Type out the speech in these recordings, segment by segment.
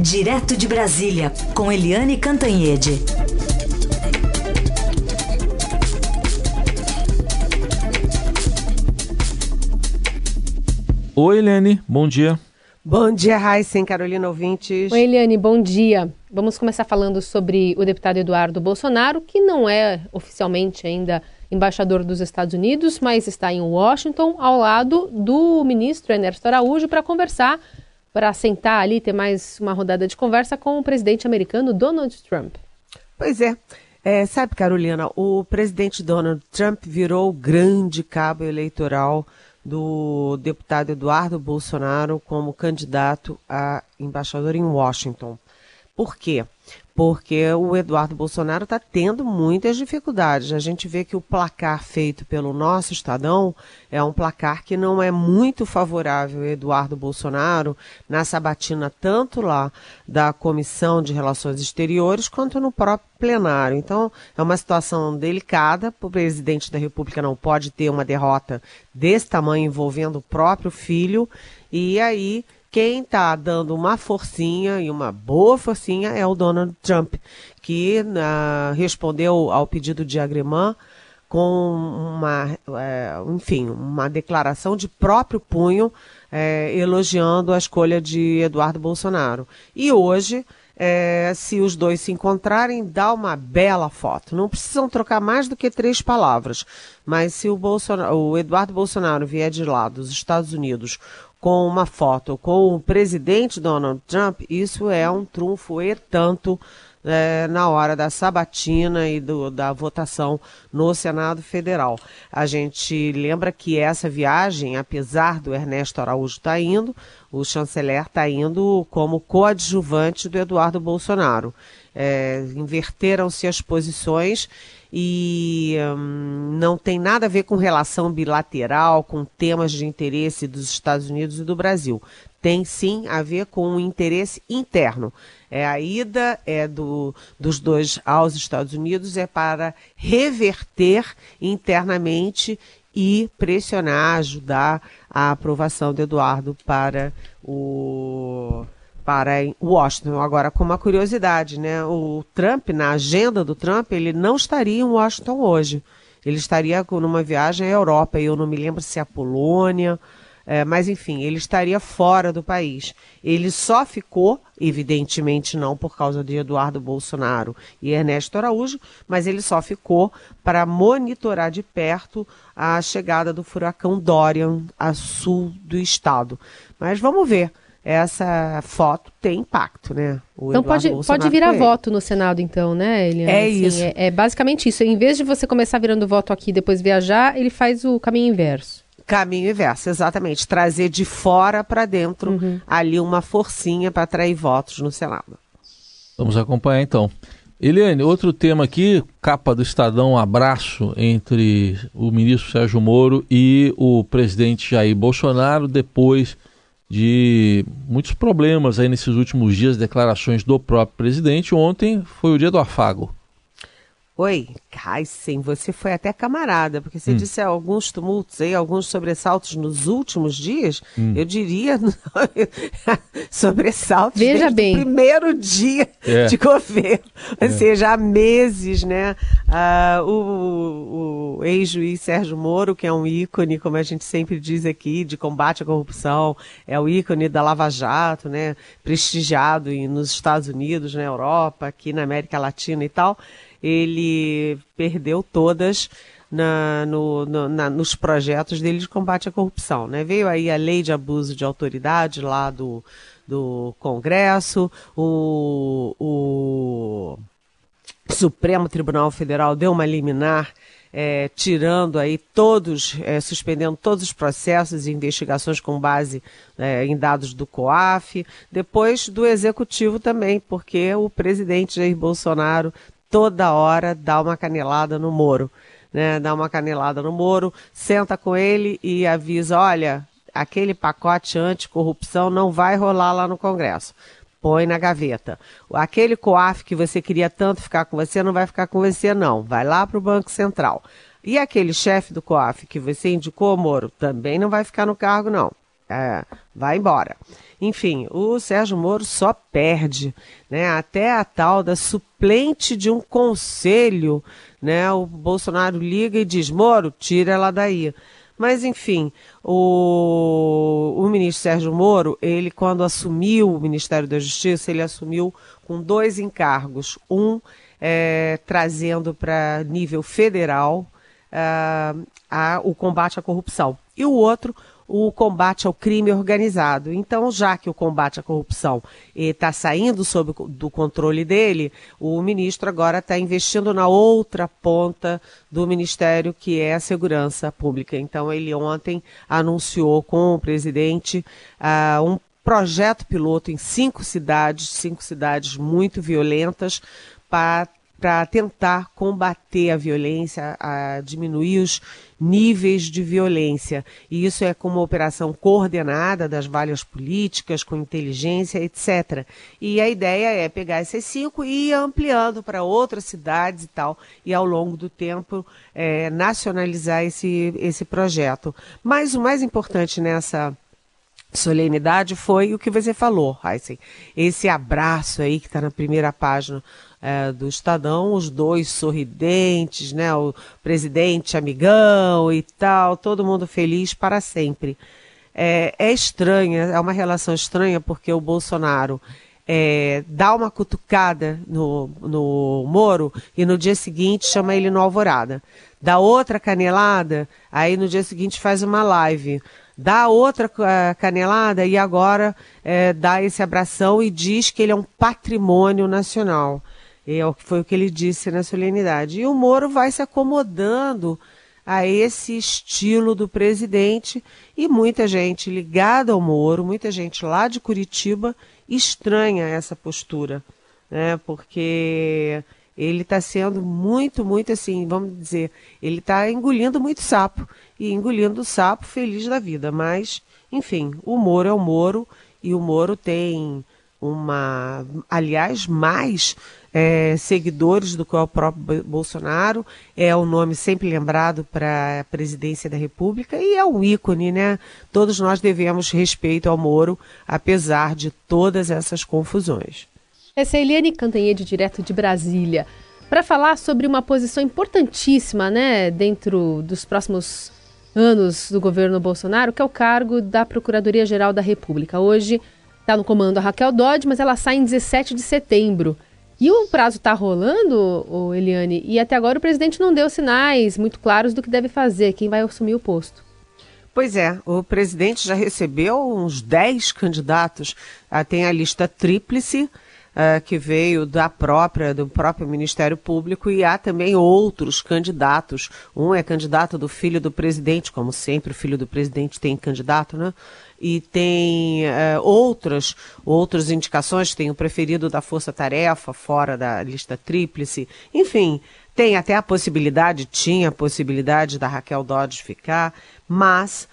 Direto de Brasília, com Eliane Cantanhede. Oi, Eliane, bom dia. Bom dia, Raíssen, Carolina Ouvintes. Oi, Eliane, bom dia. Vamos começar falando sobre o deputado Eduardo Bolsonaro, que não é oficialmente ainda embaixador dos Estados Unidos, mas está em Washington, ao lado do ministro Ernesto Araújo, para conversar para sentar ali, ter mais uma rodada de conversa com o presidente americano Donald Trump. Pois é. é sabe, Carolina, o presidente Donald Trump virou o grande cabo eleitoral do deputado Eduardo Bolsonaro como candidato a embaixador em Washington. Por quê? Porque o Eduardo Bolsonaro está tendo muitas dificuldades. A gente vê que o placar feito pelo nosso Estadão é um placar que não é muito favorável ao Eduardo Bolsonaro na sabatina, tanto lá da Comissão de Relações Exteriores quanto no próprio plenário. Então, é uma situação delicada. O presidente da República não pode ter uma derrota desse tamanho envolvendo o próprio filho. E aí quem está dando uma forcinha e uma boa forcinha é o Donald Trump, que uh, respondeu ao pedido de Agremã com uma, é, enfim, uma declaração de próprio punho é, elogiando a escolha de Eduardo Bolsonaro. E hoje, é, se os dois se encontrarem, dá uma bela foto. Não precisam trocar mais do que três palavras. Mas se o, Bolsonaro, o Eduardo Bolsonaro vier de lá dos Estados Unidos com uma foto com o presidente Donald Trump, isso é um trunfo e tanto é, na hora da sabatina e do, da votação no Senado Federal. A gente lembra que essa viagem, apesar do Ernesto Araújo estar tá indo, o chanceler está indo como coadjuvante do Eduardo Bolsonaro. É, Inverteram-se as posições e hum, não tem nada a ver com relação bilateral, com temas de interesse dos Estados Unidos e do Brasil. Tem sim a ver com um interesse interno. É a ida é do, dos dois aos Estados Unidos é para reverter internamente e pressionar, ajudar a aprovação de Eduardo para o para Washington. Agora, com uma curiosidade, né? O Trump, na agenda do Trump, ele não estaria em Washington hoje. Ele estaria numa viagem à Europa, eu não me lembro se é a Polônia, é, mas enfim, ele estaria fora do país. Ele só ficou, evidentemente não por causa de Eduardo Bolsonaro e Ernesto Araújo, mas ele só ficou para monitorar de perto a chegada do furacão Dorian a sul do estado. Mas vamos ver essa foto tem impacto, né? O então pode, pode virar voto no Senado, então, né, Eliane? É assim, isso. É, é, basicamente isso. Em vez de você começar virando voto aqui e depois viajar, ele faz o caminho inverso. Caminho inverso, exatamente. Trazer de fora para dentro uhum. ali uma forcinha para atrair votos no Senado. Vamos acompanhar então. Eliane, outro tema aqui, capa do Estadão, um abraço entre o ministro Sérgio Moro e o presidente Jair Bolsonaro depois de muitos problemas aí nesses últimos dias, declarações do próprio presidente. Ontem foi o dia do afago. Oi, Heisen, você foi até camarada, porque você hum. disse alguns tumultos aí, alguns sobressaltos nos últimos dias. Hum. Eu diria sobressaltos Veja bem. o primeiro dia é. de governo, ou é. seja, há meses, né? Ah, o, o ex-juiz Sérgio Moro, que é um ícone, como a gente sempre diz aqui, de combate à corrupção, é o ícone da Lava Jato, né? Prestigiado nos Estados Unidos, na Europa, aqui na América Latina e tal ele perdeu todas na, no, no, na, nos projetos dele de combate à corrupção. Né? Veio aí a lei de abuso de autoridade lá do, do Congresso, o, o Supremo Tribunal Federal deu uma liminar é, tirando aí todos, é, suspendendo todos os processos e investigações com base é, em dados do COAF, depois do Executivo também, porque o presidente Jair Bolsonaro toda hora dá uma canelada no Moro. Né, dá uma canelada no Moro, senta com ele e avisa: olha, aquele pacote anticorrupção não vai rolar lá no Congresso. Põe na gaveta. Aquele COAF que você queria tanto ficar com você não vai ficar com você, não. Vai lá para o Banco Central. E aquele chefe do COAF que você indicou, Moro, também não vai ficar no cargo, não. É, vai embora. Enfim, o Sérgio Moro só perde, né? Até a tal da suplente de um conselho, né? O Bolsonaro liga e diz: Moro, tira ela daí. Mas, enfim, o, o ministro Sérgio Moro, ele, quando assumiu o Ministério da Justiça, ele assumiu com dois encargos. Um, é, trazendo para nível federal uh, a, o combate à corrupção. E o outro, o combate ao crime organizado. Então, já que o combate à corrupção está saindo sob do controle dele, o ministro agora está investindo na outra ponta do ministério, que é a segurança pública. Então, ele ontem anunciou com o presidente uh, um projeto piloto em cinco cidades, cinco cidades muito violentas, para para tentar combater a violência, a diminuir os níveis de violência. E isso é com uma operação coordenada das várias políticas, com inteligência, etc. E a ideia é pegar esses cinco e ir ampliando para outras cidades e tal, e ao longo do tempo é, nacionalizar esse, esse projeto. Mas o mais importante nessa solenidade foi o que você falou, Heisen. Esse abraço aí que está na primeira página é, do Estadão, os dois sorridentes, né? O presidente amigão e tal, todo mundo feliz para sempre. É, é estranha, é uma relação estranha porque o Bolsonaro é, dá uma cutucada no, no Moro e no dia seguinte chama ele no Alvorada. Dá outra canelada, aí no dia seguinte faz uma live dá outra uh, canelada e agora uh, dá esse abração e diz que ele é um patrimônio nacional. É, foi o que ele disse na solenidade. E o Moro vai se acomodando a esse estilo do presidente e muita gente ligada ao Moro, muita gente lá de Curitiba estranha essa postura, né? Porque ele está sendo muito, muito assim, vamos dizer, ele está engolindo muito sapo e engolindo o sapo feliz da vida. Mas, enfim, o Moro é o Moro e o Moro tem uma, aliás, mais é, seguidores do que o próprio Bolsonaro, é o um nome sempre lembrado para a presidência da República e é um ícone, né? Todos nós devemos respeito ao Moro, apesar de todas essas confusões. Essa é Eliane Cantanhede, direto de Brasília, para falar sobre uma posição importantíssima, né, dentro dos próximos anos do governo Bolsonaro, que é o cargo da Procuradoria-Geral da República. Hoje está no comando a Raquel Dodge, mas ela sai em 17 de setembro. E o prazo está rolando, o Eliane, e até agora o presidente não deu sinais muito claros do que deve fazer, quem vai assumir o posto. Pois é, o presidente já recebeu uns 10 candidatos. Ah, tem a lista tríplice, uh, que veio da própria, do próprio Ministério Público, e há também outros candidatos. Um é candidato do filho do presidente, como sempre, o filho do presidente tem candidato, né? e tem uh, outras, outras indicações, tem o preferido da Força Tarefa, fora da lista tríplice, enfim, tem até a possibilidade, tinha a possibilidade da Raquel Dodge ficar, mas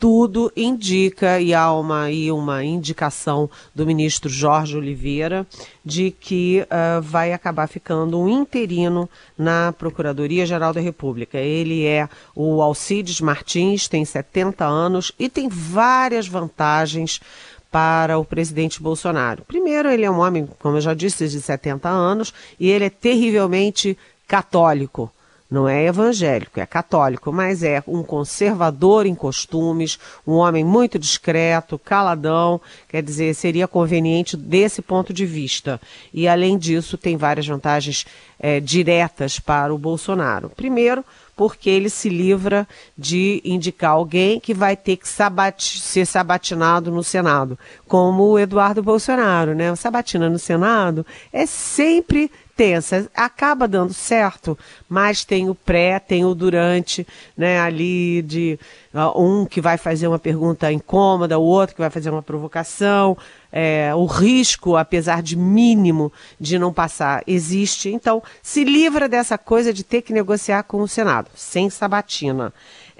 tudo indica, e há uma, e uma indicação do ministro Jorge Oliveira, de que uh, vai acabar ficando um interino na Procuradoria-Geral da República. Ele é o Alcides Martins, tem 70 anos e tem várias vantagens para o presidente Bolsonaro. Primeiro, ele é um homem, como eu já disse, de 70 anos e ele é terrivelmente católico não é evangélico, é católico, mas é um conservador em costumes, um homem muito discreto, caladão, quer dizer, seria conveniente desse ponto de vista. E, além disso, tem várias vantagens é, diretas para o Bolsonaro. Primeiro, porque ele se livra de indicar alguém que vai ter que ser sabatinado no Senado, como o Eduardo Bolsonaro, né? Sabatina no Senado é sempre tensa. Acaba dando certo, mas tem o pré, tem o durante, né? Ali de um que vai fazer uma pergunta incômoda, o outro que vai fazer uma provocação. É, o risco, apesar de mínimo, de não passar, existe. Então, se livra dessa coisa de ter que negociar com o Senado, sem sabatina.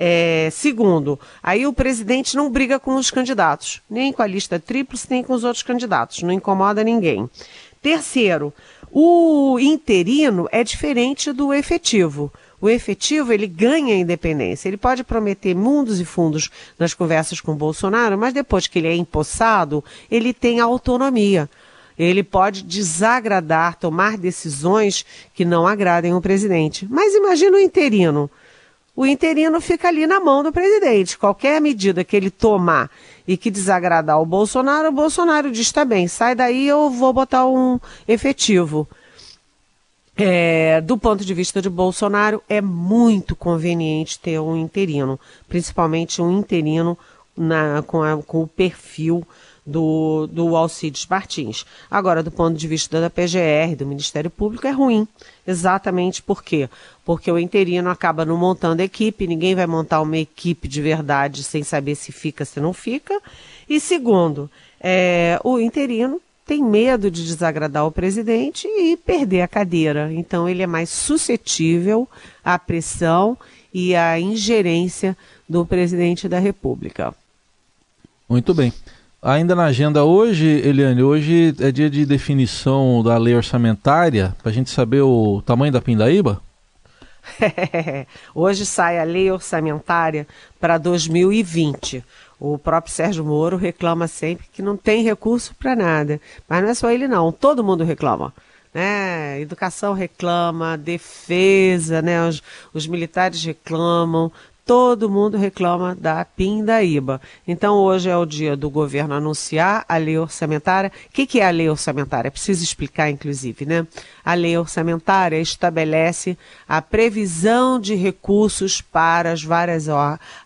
É, segundo, aí o presidente não briga com os candidatos, nem com a lista tríplice, nem com os outros candidatos, não incomoda ninguém. Terceiro, o interino é diferente do efetivo. O efetivo, ele ganha independência. Ele pode prometer mundos e fundos nas conversas com Bolsonaro, mas depois que ele é empossado, ele tem autonomia. Ele pode desagradar, tomar decisões que não agradem o presidente. Mas imagina o interino. O interino fica ali na mão do presidente. Qualquer medida que ele tomar e que desagradar o Bolsonaro, o Bolsonaro diz: tá bem, sai daí, eu vou botar um efetivo. É, do ponto de vista de Bolsonaro, é muito conveniente ter um interino, principalmente um interino na, com, a, com o perfil do, do Alcides Martins. Agora, do ponto de vista da PGR, do Ministério Público, é ruim. Exatamente por quê? Porque o interino acaba não montando equipe, ninguém vai montar uma equipe de verdade sem saber se fica, se não fica. E segundo, é, o interino tem medo de desagradar o presidente e perder a cadeira. Então ele é mais suscetível à pressão e à ingerência do presidente da República. Muito bem. Ainda na agenda hoje, Eliane, hoje é dia de definição da lei orçamentária, para a gente saber o tamanho da pindaíba? hoje sai a lei orçamentária para 2020. O próprio Sérgio Moro reclama sempre que não tem recurso para nada. Mas não é só ele, não. Todo mundo reclama. Né? Educação reclama, defesa, né? os, os militares reclamam, todo mundo reclama da pindaíba. Então, hoje é o dia do governo anunciar a lei orçamentária. O que, que é a lei orçamentária? É preciso explicar, inclusive, né? A lei orçamentária estabelece a previsão de recursos para as várias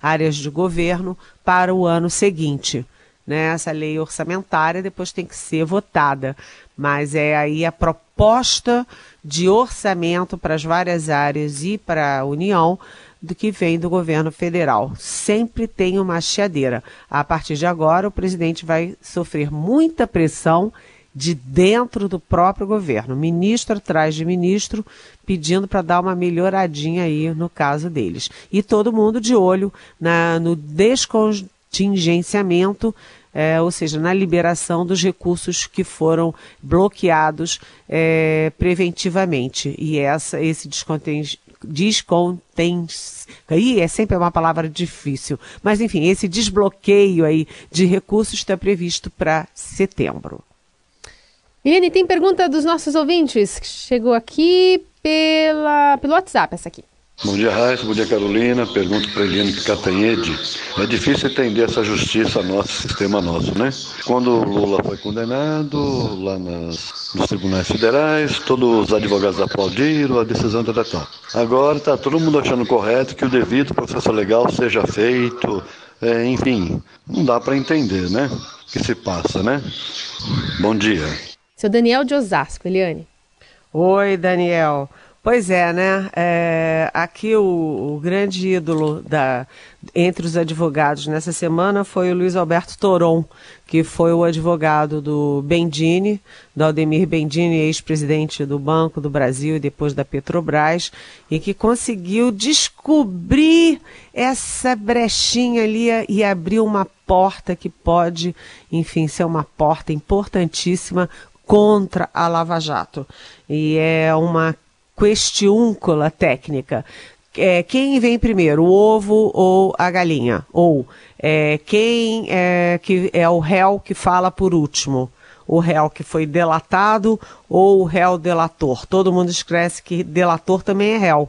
áreas de governo para o ano seguinte. Né? Essa lei orçamentária depois tem que ser votada, mas é aí a proposta de orçamento para as várias áreas e para a União do que vem do governo federal. Sempre tem uma chiadeira. A partir de agora, o presidente vai sofrer muita pressão de dentro do próprio governo, ministro atrás de ministro, pedindo para dar uma melhoradinha aí no caso deles. E todo mundo de olho na, no descontingenciamento, é, ou seja, na liberação dos recursos que foram bloqueados é, preventivamente. E essa, esse descontingência descontém. Aí é sempre uma palavra difícil. Mas, enfim, esse desbloqueio aí de recursos está previsto para setembro. Eliane, tem pergunta dos nossos ouvintes que chegou aqui pela, pelo WhatsApp, essa aqui. Bom dia, Raíssa. Bom dia, Carolina. Pergunto para Eliane Catanhede. É difícil entender essa justiça nosso, sistema nosso, né? Quando o Lula foi condenado, lá nas, nos tribunais federais, todos os advogados aplaudiram a decisão da tal. Agora está todo mundo achando correto que o devido processo legal seja feito. É, enfim, não dá para entender, né? O que se passa, né? Bom dia. Seu Daniel de Osasco, Eliane. Oi, Daniel. Pois é, né? É, aqui o, o, grande ídolo da, entre os advogados nessa semana foi o Luiz Alberto Toron, que foi o advogado do Bendini, do Aldemir Bendini, ex-presidente do Banco do Brasil e depois da Petrobras, e que conseguiu descobrir essa brechinha ali e abrir uma porta que pode, enfim, ser uma porta importantíssima contra a Lava Jato. E é uma questiúncula técnica. É, quem vem primeiro, o ovo ou a galinha? Ou é, quem é, que é o réu que fala por último? O réu que foi delatado ou o réu delator? Todo mundo esquece que delator também é réu.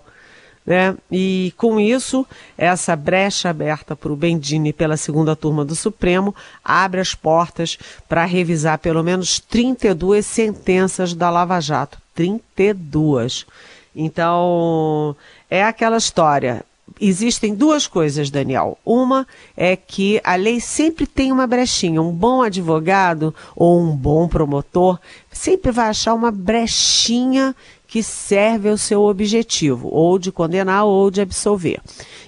Né? E com isso, essa brecha aberta para o Bendini pela segunda turma do Supremo abre as portas para revisar pelo menos 32 sentenças da Lava Jato. 32. Então, é aquela história. Existem duas coisas, Daniel. Uma é que a lei sempre tem uma brechinha. Um bom advogado ou um bom promotor sempre vai achar uma brechinha que serve ao seu objetivo, ou de condenar ou de absolver.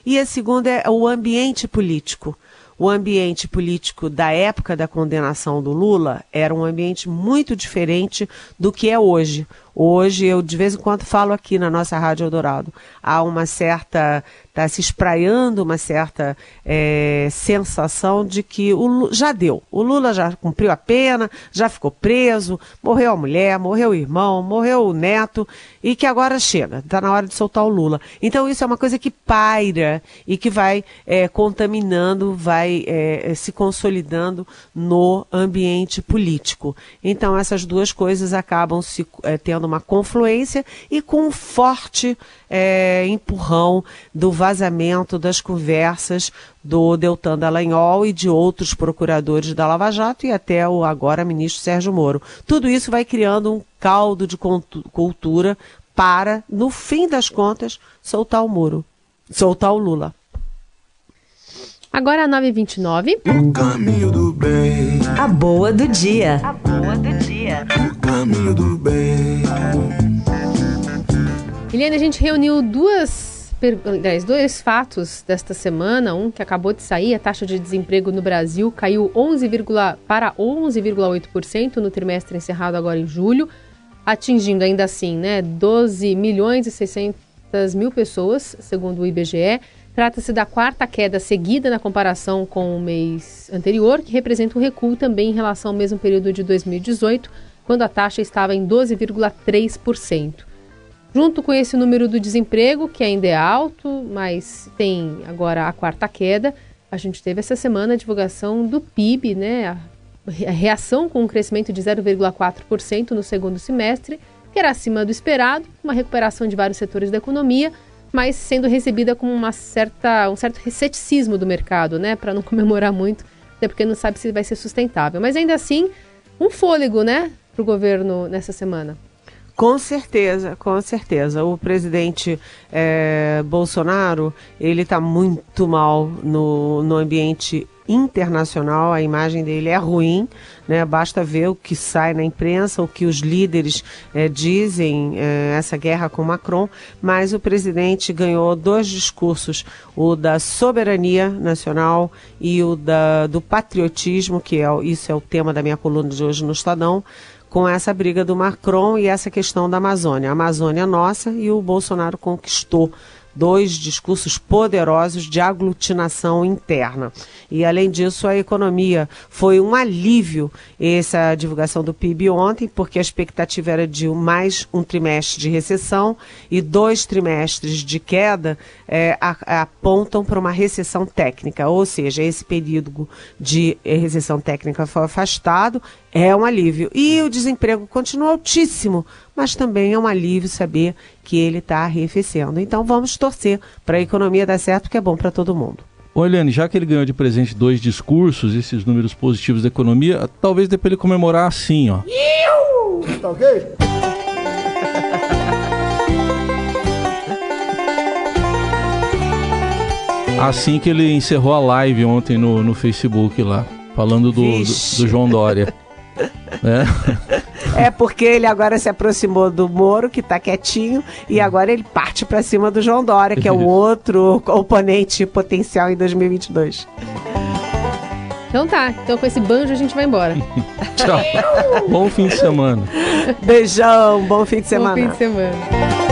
E a segunda é o ambiente político o ambiente político da época da condenação do Lula era um ambiente muito diferente do que é hoje. Hoje, eu de vez em quando falo aqui na nossa Rádio Eldorado, há uma certa está se espraiando uma certa é, sensação de que o, já deu. O Lula já cumpriu a pena, já ficou preso, morreu a mulher, morreu o irmão, morreu o neto e que agora chega, está na hora de soltar o Lula. Então isso é uma coisa que paira e que vai é, contaminando, vai é, se consolidando no ambiente político. Então essas duas coisas acabam se é, tendo uma confluência e com um forte é, empurrão do vazamento das conversas do Deltan Dallagnol e de outros procuradores da Lava Jato e até o agora ministro Sérgio Moro. Tudo isso vai criando um caldo de cultura para, no fim das contas, soltar o muro, soltar o Lula. Agora 9h29. O caminho do bem. A boa do dia. A boa do dia. O caminho do bem. Eliane, a gente reuniu duas, aliás, dois fatos desta semana. Um que acabou de sair, a taxa de desemprego no Brasil caiu 11, para 11,8% no trimestre encerrado agora em julho, atingindo ainda assim né, 12 milhões e 600 mil pessoas, segundo o IBGE. Trata-se da quarta queda seguida na comparação com o mês anterior, que representa um recuo também em relação ao mesmo período de 2018, quando a taxa estava em 12,3%. Junto com esse número do desemprego, que ainda é alto, mas tem agora a quarta queda, a gente teve essa semana a divulgação do PIB, né? A reação com um crescimento de 0,4% no segundo semestre, que era acima do esperado, uma recuperação de vários setores da economia, mas sendo recebida com uma certa, um certo ceticismo do mercado, né? Para não comemorar muito, até porque não sabe se vai ser sustentável. Mas ainda assim, um fôlego, né? Para o governo nessa semana. Com certeza, com certeza. O presidente é, Bolsonaro, ele está muito mal no, no ambiente internacional, a imagem dele é ruim, né? basta ver o que sai na imprensa, o que os líderes é, dizem, é, essa guerra com Macron, mas o presidente ganhou dois discursos, o da soberania nacional e o da, do patriotismo, que é, isso é o tema da minha coluna de hoje no Estadão, com essa briga do Macron e essa questão da Amazônia. A Amazônia é nossa e o Bolsonaro conquistou dois discursos poderosos de aglutinação interna. E, além disso, a economia foi um alívio essa divulgação do PIB ontem, porque a expectativa era de mais um trimestre de recessão e dois trimestres de queda é, apontam para uma recessão técnica, ou seja, esse período de recessão técnica foi afastado, é um alívio. E o desemprego continua altíssimo, mas também é um alívio saber que ele está arrefecendo. Então vamos torcer para a economia dar certo, porque é bom para todo mundo. Ô Eliane, já que ele ganhou de presente dois discursos, esses números positivos da economia, talvez dê para ele comemorar assim, ó. Tá ok? Assim que ele encerrou a live ontem no, no Facebook lá, falando do, do, do João Dória. É. é porque ele agora se aproximou do Moro, que está quietinho, e agora ele parte para cima do João Dória, que é o outro oponente potencial em 2022. Então tá, então com esse banjo a gente vai embora. Tchau. bom fim de semana. Beijão, bom fim de semana. Bom fim de semana.